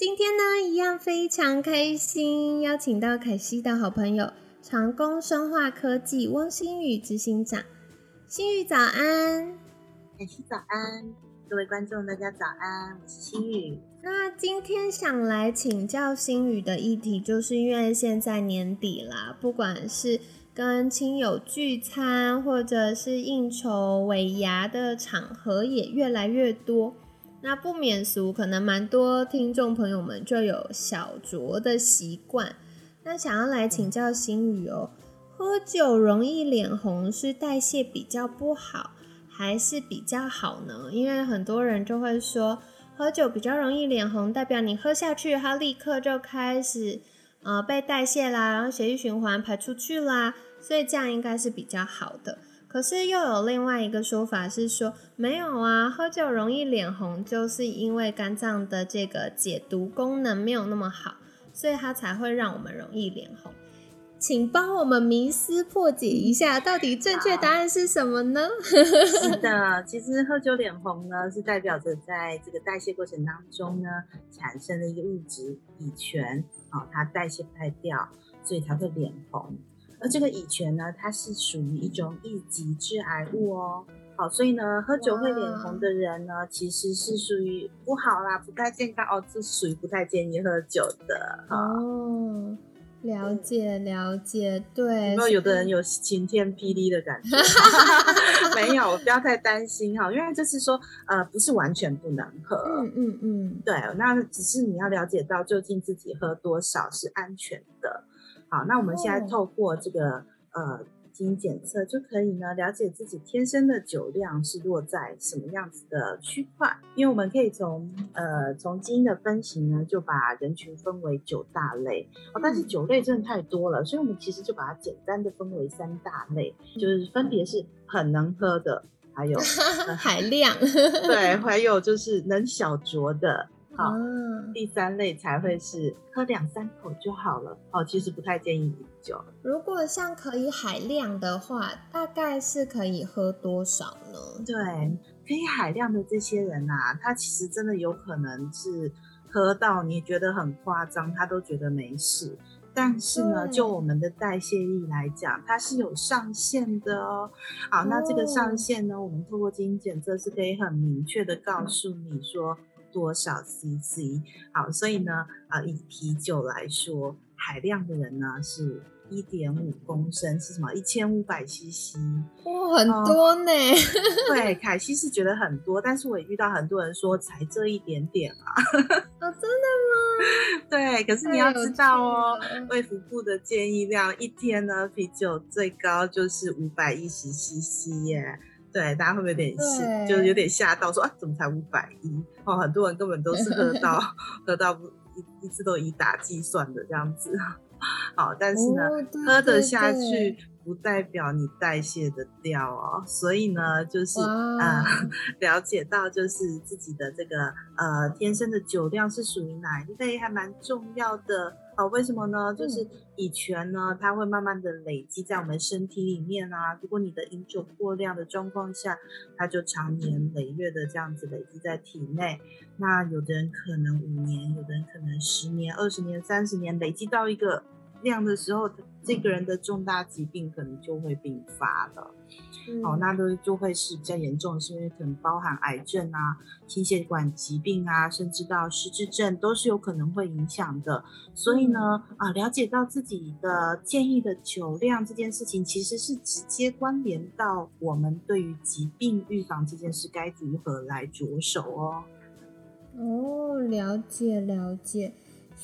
今天呢，一样非常开心，邀请到凯西的好朋友长工生化科技翁新宇执行长。新宇早安，凯西早安，各位观众大家早安，我是新宇。那今天想来请教新宇的议题，就是因为现在年底啦，不管是跟亲友聚餐，或者是应酬尾牙的场合，也越来越多。那不免俗，可能蛮多听众朋友们就有小酌的习惯。那想要来请教心宇哦，喝酒容易脸红，是代谢比较不好，还是比较好呢？因为很多人就会说，喝酒比较容易脸红，代表你喝下去，它立刻就开始呃被代谢啦，然后血液循环排出去啦，所以这样应该是比较好的。可是又有另外一个说法是说，没有啊，喝酒容易脸红，就是因为肝脏的这个解毒功能没有那么好，所以它才会让我们容易脸红。请帮我们迷思破解一下，到底正确答案是什么呢？是的，其实喝酒脸红呢，是代表着在这个代谢过程当中呢，产生的一个物质乙醛，哦，它代谢不太掉，所以才会脸红。而这个乙醛呢，它是属于一种一级致癌物哦。好，所以呢，喝酒会脸红的人呢，其实是属于不好啦，不太健康哦。这是属于不太建议喝酒的。哦，了解了解，对。有没有有的人有晴天霹雳的感觉？没有，不要太担心哈，因为就是说，呃，不是完全不能喝。嗯嗯嗯，对，那只是你要了解到究竟自己喝多少是安全的。好，那我们现在透过这个呃基因检测，就可以呢了解自己天生的酒量是落在什么样子的区块。因为我们可以从呃从基因的分型呢，就把人群分为九大类哦。但是酒类真的太多了，所以我们其实就把它简单的分为三大类，就是分别是很能喝的，还有 海量，对，还有就是能小酌的。好，第三类才会是喝两三口就好了。哦，其实不太建议饮酒。如果像可以海量的话，大概是可以喝多少呢？对，可以海量的这些人啊，他其实真的有可能是喝到你觉得很夸张，他都觉得没事。但是呢，就我们的代谢力来讲，它是有上限的哦。好，那这个上限呢，我们透过基因检测是可以很明确的告诉你说。多少 CC？好，所以呢，啊，以啤酒来说，海量的人呢是一点五公升，是什么？一千五百 CC，哇，很多呢。对，凯西是觉得很多，但是我也遇到很多人说才这一点点啊。哦，真的吗？对，可是你要知道哦，卫福部的建议量一天呢，啤酒最高就是五百一十 CC 耶。对，大家会不会有点吓，就是有点吓到，说啊，怎么才五百一？哦，很多人根本都是喝到 喝到一一次都以打计算的这样子。好，但是呢，喝得下去不代表你代谢得掉哦。所以呢，就是啊，了解到就是自己的这个呃天生的酒量是属于哪一类，还蛮重要的。好，为什么呢？就是乙醛呢，它会慢慢的累积在我们身体里面啊。如果你的饮酒过量的状况下，它就常年累月的这样子累积在体内。那有的人可能五年，有的人可能十年、二十年、三十年，累积到一个量的时候，这个人的重大疾病可能就会并发了。哦，那都就会是比较严重，是因为可能包含癌症啊、心血管疾病啊，甚至到失智症都是有可能会影响的。所以呢，啊，了解到自己的建议的酒量这件事情，其实是直接关联到我们对于疾病预防这件事该如何来着手哦。哦，了解了解，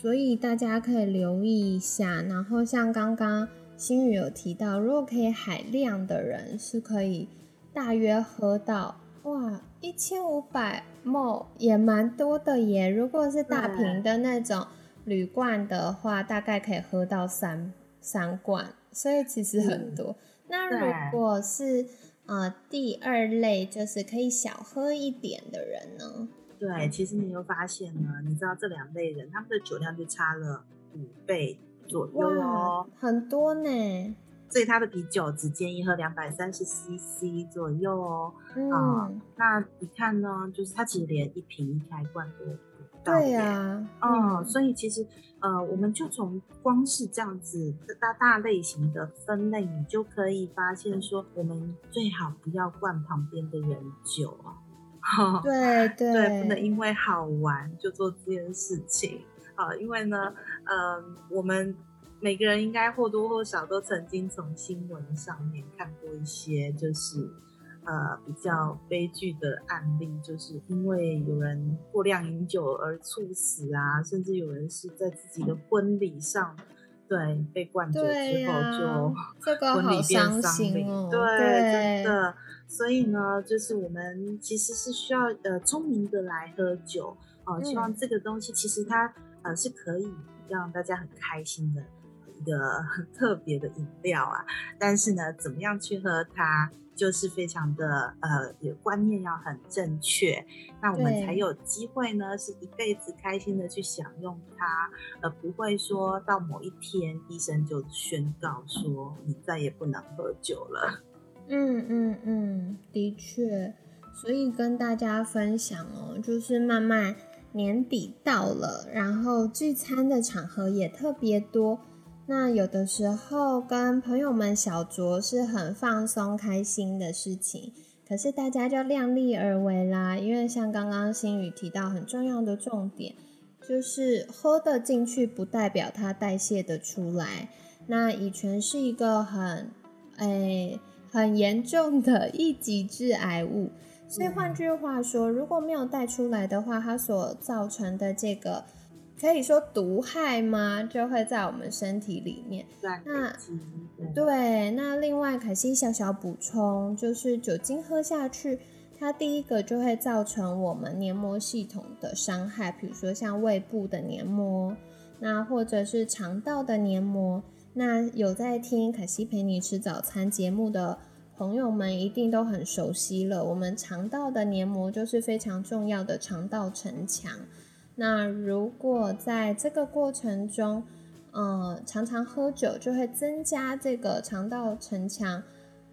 所以大家可以留意一下。然后像刚刚。新宇有提到，如果可以海量的人是可以大约喝到哇一千五百 ml 也蛮多的耶。如果是大瓶的那种铝罐的话，大概可以喝到三三罐，所以其实很多。那如果是呃第二类，就是可以小喝一点的人呢？对，其实你又发现呢，你知道这两类人他们的酒量就差了五倍左右哦，很多呢。所以他的啤酒只建议喝两百三十 CC 左右哦。嗯，那你看呢，就是他其实连一瓶一开罐都不到。对呀。嗯，所以其实呃，我们就从光是这样子大大类型的分类，你就可以发现说，我们最好不要灌旁边的人酒啊。对对，不能因为好玩就做这件事情啊！因为呢，呃，我们每个人应该或多或少都曾经从新闻上面看过一些，就是呃比较悲剧的案例，就是因为有人过量饮酒而猝死啊，甚至有人是在自己的婚礼上。对，被灌酒之后就婚礼变丧礼，对，真的。所以呢，就是我们其实是需要呃聪明的来喝酒哦。希望这个东西其实它呃是可以让大家很开心的一个很特别的饮料啊。但是呢，怎么样去喝它？就是非常的呃，有观念要很正确，那我们才有机会呢，是一辈子开心的去享用它，而不会说到某一天医生就宣告说你再也不能喝酒了。嗯嗯嗯，的确，所以跟大家分享哦，就是慢慢年底到了，然后聚餐的场合也特别多。那有的时候跟朋友们小酌是很放松开心的事情，可是大家就量力而为啦。因为像刚刚新宇提到很重要的重点，就是喝得进去不代表它代谢的出来。那乙醛是一个很诶很严重的一级致癌物，所以换句话说，如果没有带出来的话，它所造成的这个。可以说毒害吗？就会在我们身体里面。那对，那另外可惜小小补充，就是酒精喝下去，它第一个就会造成我们黏膜系统的伤害，比如说像胃部的黏膜，那或者是肠道的黏膜。那有在听可惜陪你吃早餐节目的朋友们，一定都很熟悉了。我们肠道的黏膜就是非常重要的肠道城墙。那如果在这个过程中，呃，常常喝酒，就会增加这个肠道城墙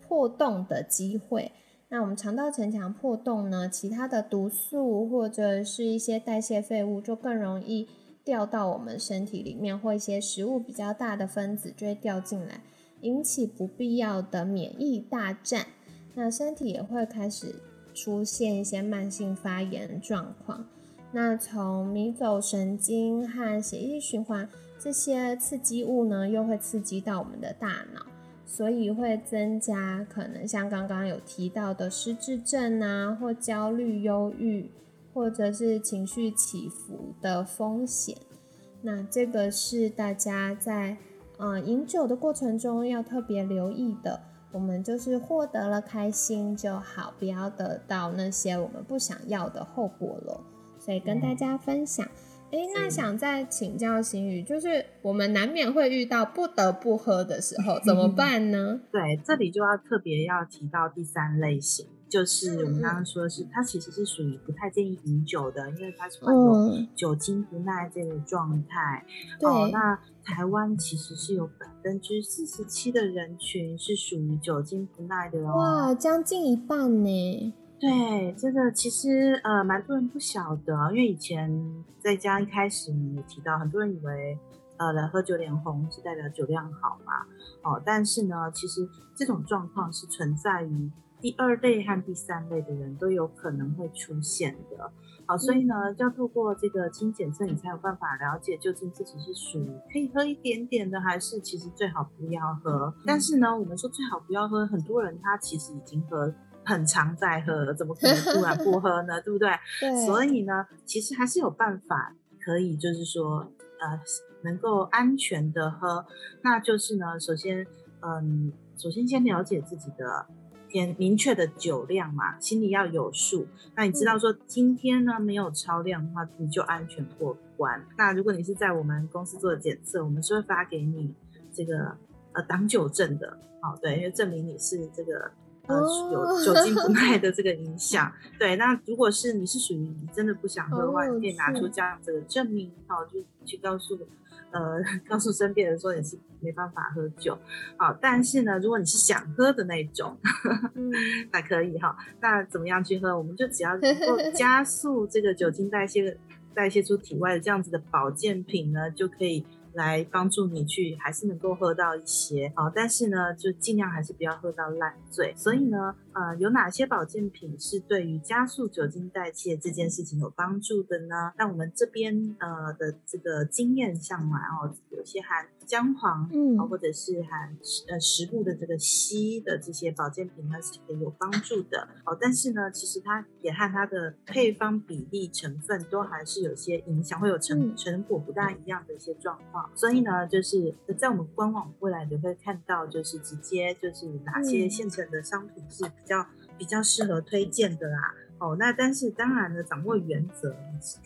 破洞的机会。那我们肠道城墙破洞呢，其他的毒素或者是一些代谢废物就更容易掉到我们身体里面，或一些食物比较大的分子就会掉进来，引起不必要的免疫大战。那身体也会开始出现一些慢性发炎状况。那从迷走神经和血液循环这些刺激物呢，又会刺激到我们的大脑，所以会增加可能像刚刚有提到的失智症啊，或焦虑、忧郁，或者是情绪起伏的风险。那这个是大家在呃饮酒的过程中要特别留意的。我们就是获得了开心就好，不要得到那些我们不想要的后果了。所以跟大家分享，哎，那想再请教新宇，就是我们难免会遇到不得不喝的时候，怎么办呢？对，这里就要特别要提到第三类型，就是我们刚刚说的是，它其实是属于不太建议饮酒的，因为它是患有酒精不耐这个状态。对，那台湾其实是有百分之四十七的人群是属于酒精不耐的哦，哇，将近一半呢。对，这个其实呃，蛮多人不晓得，因为以前在家一开始你提到，很多人以为呃，来喝酒脸红是代表酒量好嘛，哦，但是呢，其实这种状况是存在于第二类和第三类的人都有可能会出现的，好，所以呢，要透过这个基因检测，你才有办法了解究竟自己是属于可以喝一点点的，还是其实最好不要喝。但是呢，我们说最好不要喝，很多人他其实已经喝。很常在喝，怎么可能突然不喝呢？对不对？对。所以呢，其实还是有办法可以，就是说，呃，能够安全的喝。那就是呢，首先，嗯，首先先了解自己的天明确的酒量嘛，心里要有数。那你知道说今天呢没有超量的话，你就安全过关。那如果你是在我们公司做的检测，我们是会发给你这个呃挡酒证的，好对，因为证明你是这个呃有酒精不 耐的这个影响。对，那如果是你是属于你真的不想喝的话，你可以拿出这样子的证明，好就去告诉。呃，告诉身边人说你是没办法喝酒，好，但是呢，如果你是想喝的那种，那可以哈。那怎么样去喝？我们就只要能够 加速这个酒精代谢，代谢出体外的这样子的保健品呢，就可以。来帮助你去，还是能够喝到一些哦，但是呢，就尽量还是不要喝到烂醉。所以呢，呃，有哪些保健品是对于加速酒精代谢这件事情有帮助的呢？那我们这边呃的这个经验上来哦，有些含姜黄，嗯，或者是含呃食物的这个硒的这些保健品，呢是可以有帮助的。好，但是呢，其实它也和它的配方比例成分都还是有些影响，会有成成果不大一样的一些状况。所以呢，就是在我们官网未来你会看到，就是直接就是哪些现成的商品是比较比较适合推荐的啦。哦，那但是当然呢，掌握原则，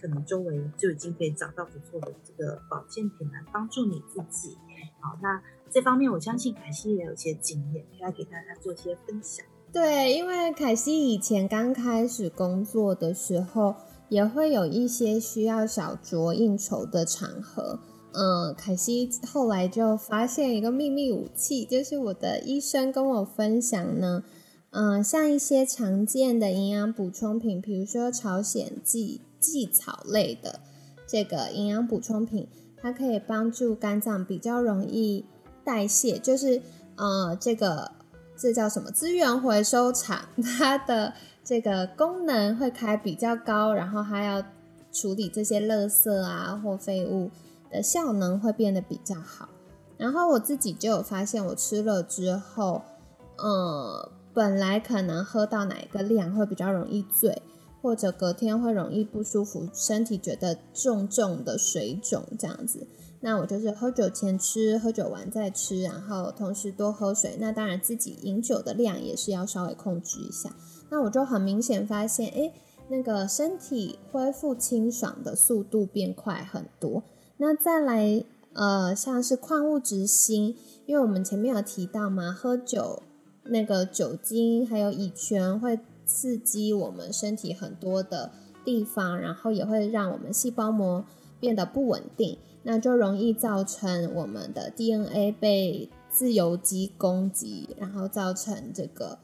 可能周围就已经可以找到不错的这个保健品来帮助你自己。好，那这方面我相信凯西也有一些经验，可以来给大家做一些分享。对，因为凯西以前刚开始工作的时候，也会有一些需要小酌应酬的场合。嗯，凯西后来就发现一个秘密武器，就是我的医生跟我分享呢。嗯，像一些常见的营养补充品，比如说朝鲜蓟蓟草类的这个营养补充品，它可以帮助肝脏比较容易代谢，就是呃，这个这叫什么资源回收厂，它的这个功能会开比较高，然后还要处理这些垃圾啊或废物。的效能会变得比较好，然后我自己就有发现，我吃了之后，呃，本来可能喝到哪一个量会比较容易醉，或者隔天会容易不舒服，身体觉得重重的水肿这样子，那我就是喝酒前吃，喝酒完再吃，然后同时多喝水。那当然自己饮酒的量也是要稍微控制一下。那我就很明显发现，哎，那个身体恢复清爽的速度变快很多。那再来，呃，像是矿物质锌，因为我们前面有提到嘛，喝酒那个酒精还有乙醛会刺激我们身体很多的地方，然后也会让我们细胞膜变得不稳定，那就容易造成我们的 DNA 被自由基攻击，然后造成这个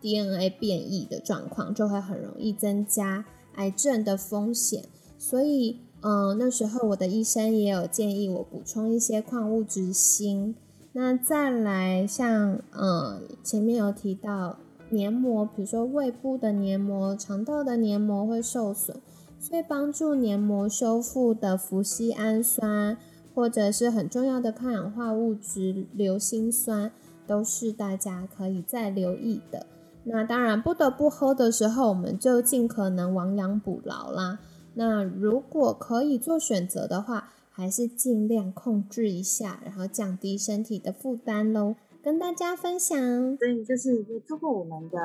DNA 变异的状况，就会很容易增加癌症的风险，所以。嗯，那时候我的医生也有建议我补充一些矿物质锌。那再来像，嗯，前面有提到黏膜，比如说胃部的黏膜、肠道的黏膜会受损，所以帮助黏膜修复的氟西氨酸，或者是很重要的抗氧化物质硫辛酸，都是大家可以再留意的。那当然不得不喝的时候，我们就尽可能亡羊补牢啦。那如果可以做选择的话，还是尽量控制一下，然后降低身体的负担喽。跟大家分享，所以就是通过我们的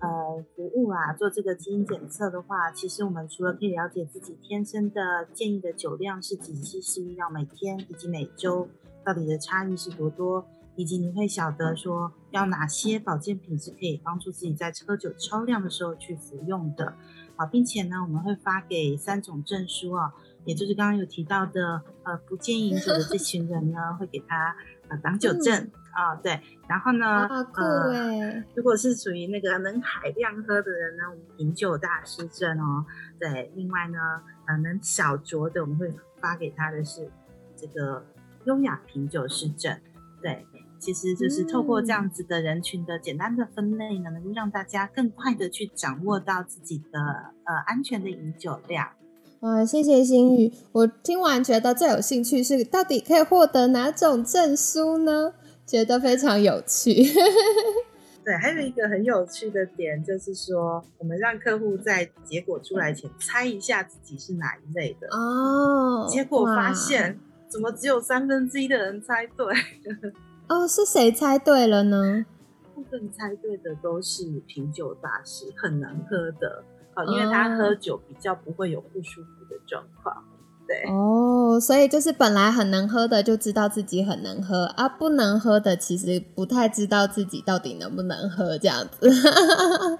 呃服务啊，做这个基因检测的话，其实我们除了可以了解自己天生的建议的酒量是几 cc，要每天以及每周到底的差异是多多，以及你会晓得说要哪些保健品是可以帮助自己在喝酒超量的时候去服用的。好，并且呢，我们会发给三种证书哦，也就是刚刚有提到的，呃，不建议饮酒的这群人呢，会给他呃挡酒证啊，对，然后呢，呃，如果是属于那个能海量喝的人呢，我们饮酒大师证哦，对，另外呢，呃，能小酌的，我们会发给他的是这个优雅品酒师证，对。其实就是透过这样子的人群的简单的分类呢，能够让大家更快的去掌握到自己的呃安全的饮酒量。哇，谢谢心宇，我听完觉得最有兴趣是到底可以获得哪种证书呢？觉得非常有趣。对，还有一个很有趣的点就是说，我们让客户在结果出来前猜一下自己是哪一类的哦，结果发现怎么只有三分之一的人猜对。哦，是谁猜对了呢？部分猜对的都是品酒大师，很难喝的。哦，因为他喝酒比较不会有不舒服的状况。对哦，所以就是本来很能喝的就知道自己很能喝啊，不能喝的其实不太知道自己到底能不能喝这样子。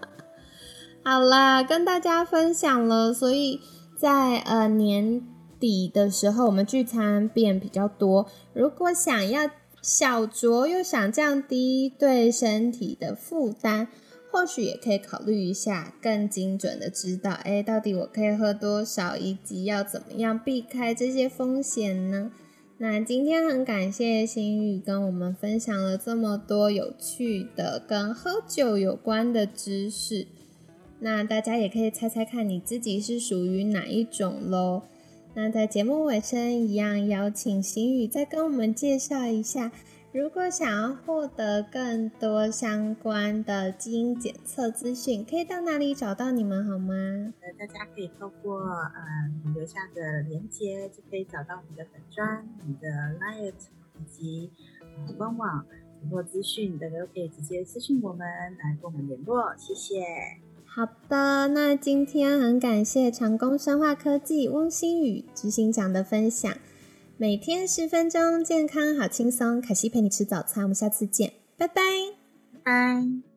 好啦，跟大家分享了，所以在呃年底的时候，我们聚餐变比较多。如果想要小酌又想降低对身体的负担。或许也可以考虑一下，更精准的知道，哎，到底我可以喝多少，以及要怎么样避开这些风险呢？那今天很感谢心宇跟我们分享了这么多有趣的跟喝酒有关的知识。那大家也可以猜猜看你自己是属于哪一种喽。那在节目尾声一样，邀请心宇再跟我们介绍一下。如果想要获得更多相关的基因检测资讯，可以到哪里找到你们好吗？呃，大家可以透过嗯留下的连接，就可以找到我们的粉砖、我们的 Light 以及呃官网很多资讯，大家都可以直接私信我们来跟我们联络。谢谢。好的，那今天很感谢长工生化科技翁新宇执行长的分享。每天十分钟，健康好轻松。凯西陪你吃早餐，我们下次见，拜拜，拜。